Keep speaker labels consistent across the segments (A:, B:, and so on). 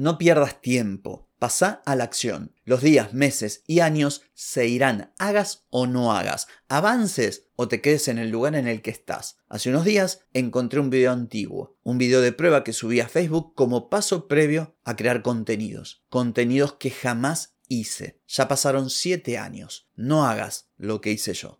A: No pierdas tiempo. Pasa a la acción. Los días, meses y años se irán, hagas o no hagas, avances o te quedes en el lugar en el que estás. Hace unos días encontré un video antiguo, un video de prueba que subí a Facebook como paso previo a crear contenidos, contenidos que jamás hice. Ya pasaron 7 años. No hagas lo que hice yo.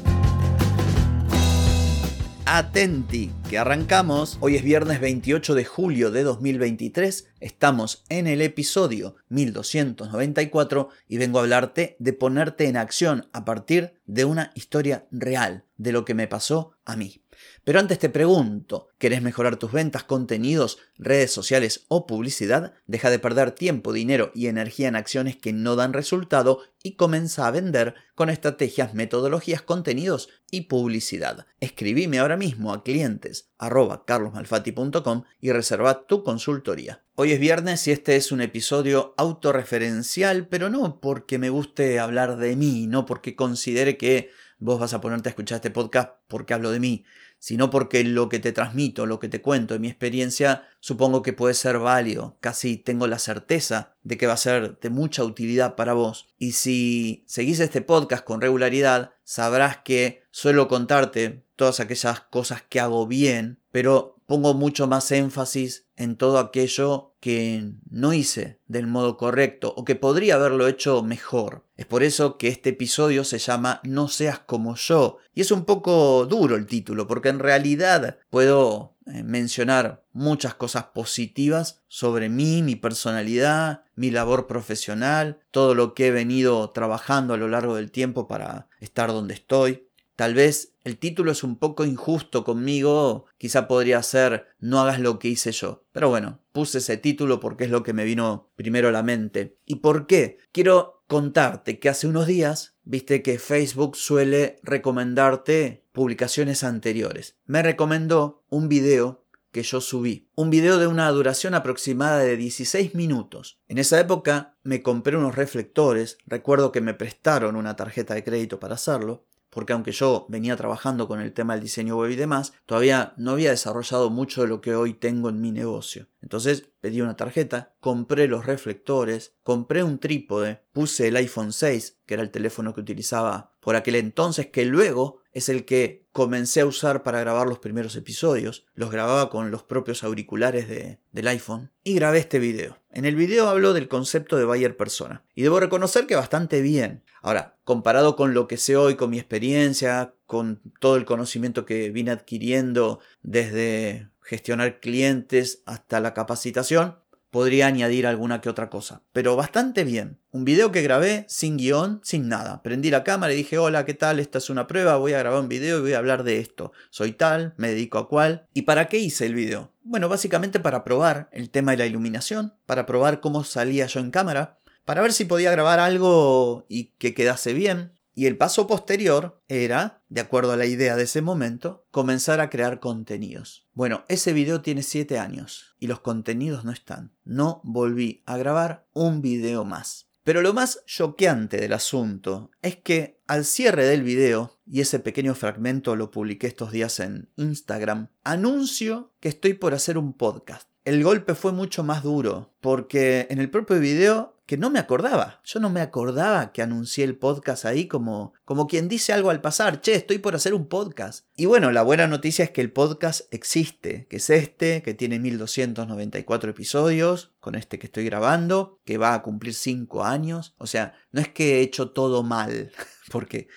A: Atenti, que arrancamos. Hoy es viernes 28 de julio de 2023, estamos en el episodio 1294 y vengo a hablarte de ponerte en acción a partir de una historia real, de lo que me pasó a mí. Pero antes te pregunto, ¿querés mejorar tus ventas, contenidos, redes sociales o publicidad? Deja de perder tiempo, dinero y energía en acciones que no dan resultado y comienza a vender con estrategias, metodologías, contenidos y publicidad. Escribime ahora mismo a clientes carlosmalfati.com y reserva tu consultoría. Hoy es viernes y este es un episodio autorreferencial, pero no porque me guste hablar de mí, no porque considere que vos vas a ponerte a escuchar este podcast porque hablo de mí, sino porque lo que te transmito, lo que te cuento mi experiencia, supongo que puede ser válido, casi tengo la certeza de que va a ser de mucha utilidad para vos. Y si seguís este podcast con regularidad, sabrás que suelo contarte todas aquellas cosas que hago bien, pero pongo mucho más énfasis en todo aquello que no hice del modo correcto o que podría haberlo hecho mejor. Es por eso que este episodio se llama No seas como yo. Y es un poco duro el título, porque en realidad puedo eh, mencionar muchas cosas positivas sobre mí, mi personalidad, mi labor profesional, todo lo que he venido trabajando a lo largo del tiempo para estar donde estoy. Tal vez el título es un poco injusto conmigo, quizá podría ser No hagas lo que hice yo. Pero bueno, puse ese título porque es lo que me vino primero a la mente. ¿Y por qué? Quiero contarte que hace unos días viste que Facebook suele recomendarte publicaciones anteriores. Me recomendó un video que yo subí. Un video de una duración aproximada de 16 minutos. En esa época me compré unos reflectores, recuerdo que me prestaron una tarjeta de crédito para hacerlo, porque aunque yo venía trabajando con el tema del diseño web y demás, todavía no había desarrollado mucho de lo que hoy tengo en mi negocio. Entonces pedí una tarjeta, compré los reflectores, compré un trípode, puse el iPhone 6, que era el teléfono que utilizaba por aquel entonces, que luego es el que comencé a usar para grabar los primeros episodios. Los grababa con los propios auriculares de, del iPhone y grabé este video. En el video hablo del concepto de buyer persona y debo reconocer que bastante bien. Ahora, comparado con lo que sé hoy, con mi experiencia, con todo el conocimiento que vine adquiriendo desde gestionar clientes hasta la capacitación, podría añadir alguna que otra cosa. Pero bastante bien. Un video que grabé sin guion, sin nada. Prendí la cámara y dije, hola, ¿qué tal? Esta es una prueba, voy a grabar un video y voy a hablar de esto. Soy tal, me dedico a cual. ¿Y para qué hice el video? Bueno, básicamente para probar el tema de la iluminación, para probar cómo salía yo en cámara, para ver si podía grabar algo y que quedase bien. Y el paso posterior era, de acuerdo a la idea de ese momento, comenzar a crear contenidos. Bueno, ese video tiene 7 años y los contenidos no están. No volví a grabar un video más. Pero lo más choqueante del asunto es que al cierre del video, y ese pequeño fragmento lo publiqué estos días en Instagram, anuncio que estoy por hacer un podcast. El golpe fue mucho más duro, porque en el propio video que no me acordaba. Yo no me acordaba que anuncié el podcast ahí como, como quien dice algo al pasar, che, estoy por hacer un podcast. Y bueno, la buena noticia es que el podcast existe, que es este, que tiene 1294 episodios, con este que estoy grabando, que va a cumplir 5 años. O sea, no es que he hecho todo mal, porque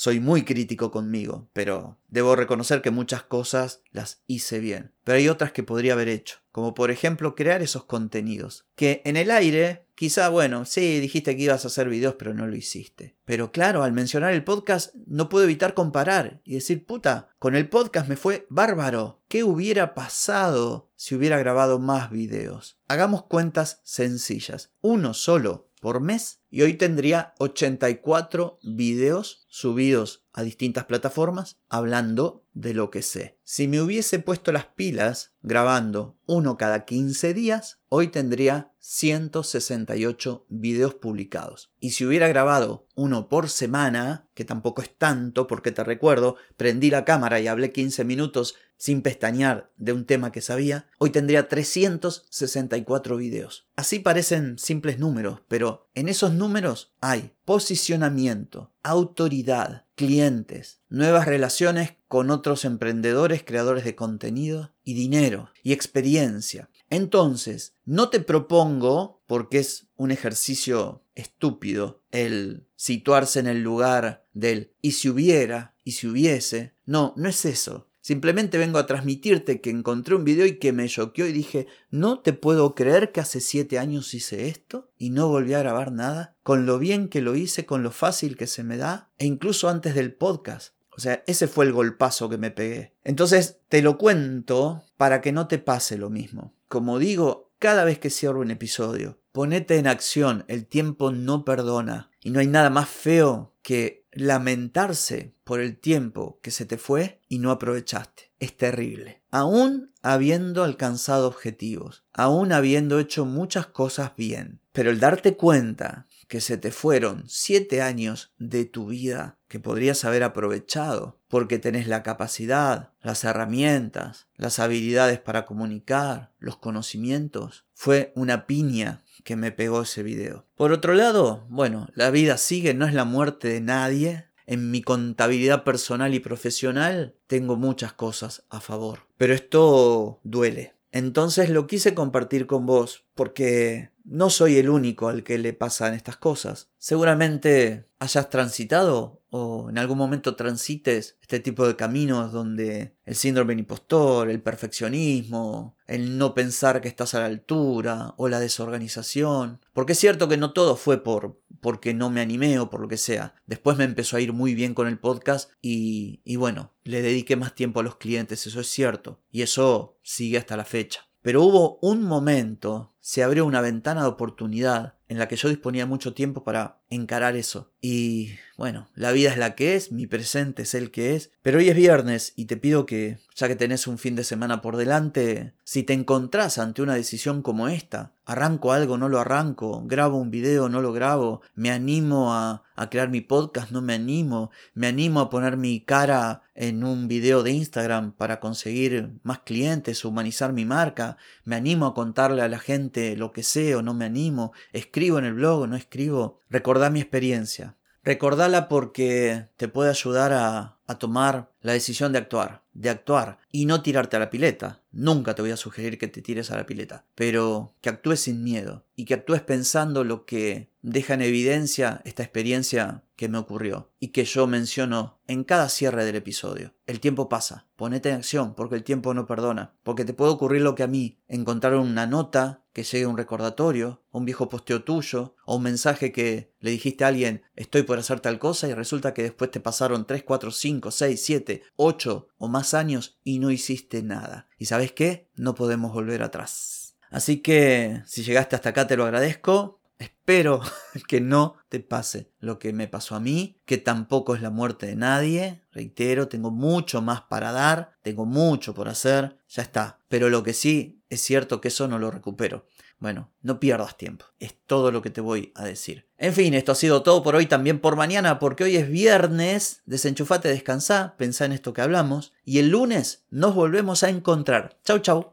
A: soy muy crítico conmigo, pero debo reconocer que muchas cosas las hice bien. Pero hay otras que podría haber hecho, como por ejemplo crear esos contenidos, que en el aire quizá, bueno, sí, dijiste que ibas a hacer videos, pero no lo hiciste. Pero claro, al mencionar el podcast, no puedo evitar comparar y decir, puta, con el podcast me fue bárbaro. ¿Qué hubiera pasado si hubiera grabado más videos? Hagamos cuentas sencillas. Uno solo por mes y hoy tendría 84 videos subidos a distintas plataformas hablando de lo que sé. Si me hubiese puesto las pilas grabando uno cada 15 días, hoy tendría 168 videos publicados. Y si hubiera grabado uno por semana, que tampoco es tanto porque te recuerdo, prendí la cámara y hablé 15 minutos sin pestañear de un tema que sabía, hoy tendría 364 videos. Así parecen simples números, pero en esos números hay posicionamiento, autoridad, clientes, nuevas relaciones con otros emprendedores, creadores de contenido y dinero y experiencia. Entonces, no te propongo, porque es un ejercicio estúpido, el situarse en el lugar del y si hubiera, y si hubiese. No, no es eso. Simplemente vengo a transmitirte que encontré un video y que me choqueó y dije, no te puedo creer que hace siete años hice esto y no volví a grabar nada, con lo bien que lo hice, con lo fácil que se me da, e incluso antes del podcast. O sea, ese fue el golpazo que me pegué. Entonces, te lo cuento para que no te pase lo mismo. Como digo, cada vez que cierro un episodio, ponete en acción, el tiempo no perdona. Y no hay nada más feo que lamentarse por el tiempo que se te fue y no aprovechaste. Es terrible. Aún habiendo alcanzado objetivos, aún habiendo hecho muchas cosas bien, pero el darte cuenta que se te fueron siete años de tu vida que podrías haber aprovechado porque tenés la capacidad, las herramientas, las habilidades para comunicar, los conocimientos, fue una piña que me pegó ese video. Por otro lado, bueno, la vida sigue, no es la muerte de nadie. En mi contabilidad personal y profesional tengo muchas cosas a favor, pero esto duele. Entonces lo quise compartir con vos porque no soy el único al que le pasan estas cosas. Seguramente hayas transitado o en algún momento transites este tipo de caminos donde el síndrome del impostor, el perfeccionismo, el no pensar que estás a la altura o la desorganización. Porque es cierto que no todo fue por porque no me animé o por lo que sea. Después me empezó a ir muy bien con el podcast y, y bueno, le dediqué más tiempo a los clientes, eso es cierto. Y eso sigue hasta la fecha. Pero hubo un momento, se abrió una ventana de oportunidad en la que yo disponía mucho tiempo para encarar eso. Y bueno, la vida es la que es, mi presente es el que es, pero hoy es viernes y te pido que, ya que tenés un fin de semana por delante, si te encontrás ante una decisión como esta, arranco algo, no lo arranco, grabo un video, no lo grabo, me animo a, a crear mi podcast, no me animo, me animo a poner mi cara en un video de Instagram para conseguir más clientes, humanizar mi marca, me animo a contarle a la gente lo que sé o no me animo, escribo en el blog no escribo, recordá mi experiencia. Recordala porque te puede ayudar a, a tomar la decisión de actuar, de actuar y no tirarte a la pileta. Nunca te voy a sugerir que te tires a la pileta, pero que actúes sin miedo y que actúes pensando lo que deja en evidencia esta experiencia que me ocurrió y que yo menciono en cada cierre del episodio. El tiempo pasa, ponete en acción porque el tiempo no perdona, porque te puede ocurrir lo que a mí, encontrar una nota que llegue un recordatorio, un viejo posteo tuyo, o un mensaje que le dijiste a alguien estoy por hacer tal cosa y resulta que después te pasaron 3, 4, 5, 6, 7, 8 o más años y no hiciste nada. ¿Y sabes qué? No podemos volver atrás. Así que si llegaste hasta acá te lo agradezco. Espero que no te pase lo que me pasó a mí, que tampoco es la muerte de nadie. Reitero, tengo mucho más para dar, tengo mucho por hacer, ya está. Pero lo que sí es cierto que eso no lo recupero. Bueno, no pierdas tiempo. Es todo lo que te voy a decir. En fin, esto ha sido todo por hoy, también por mañana, porque hoy es viernes. Desenchufate, descansa, pensá en esto que hablamos. Y el lunes nos volvemos a encontrar. Chau, chau.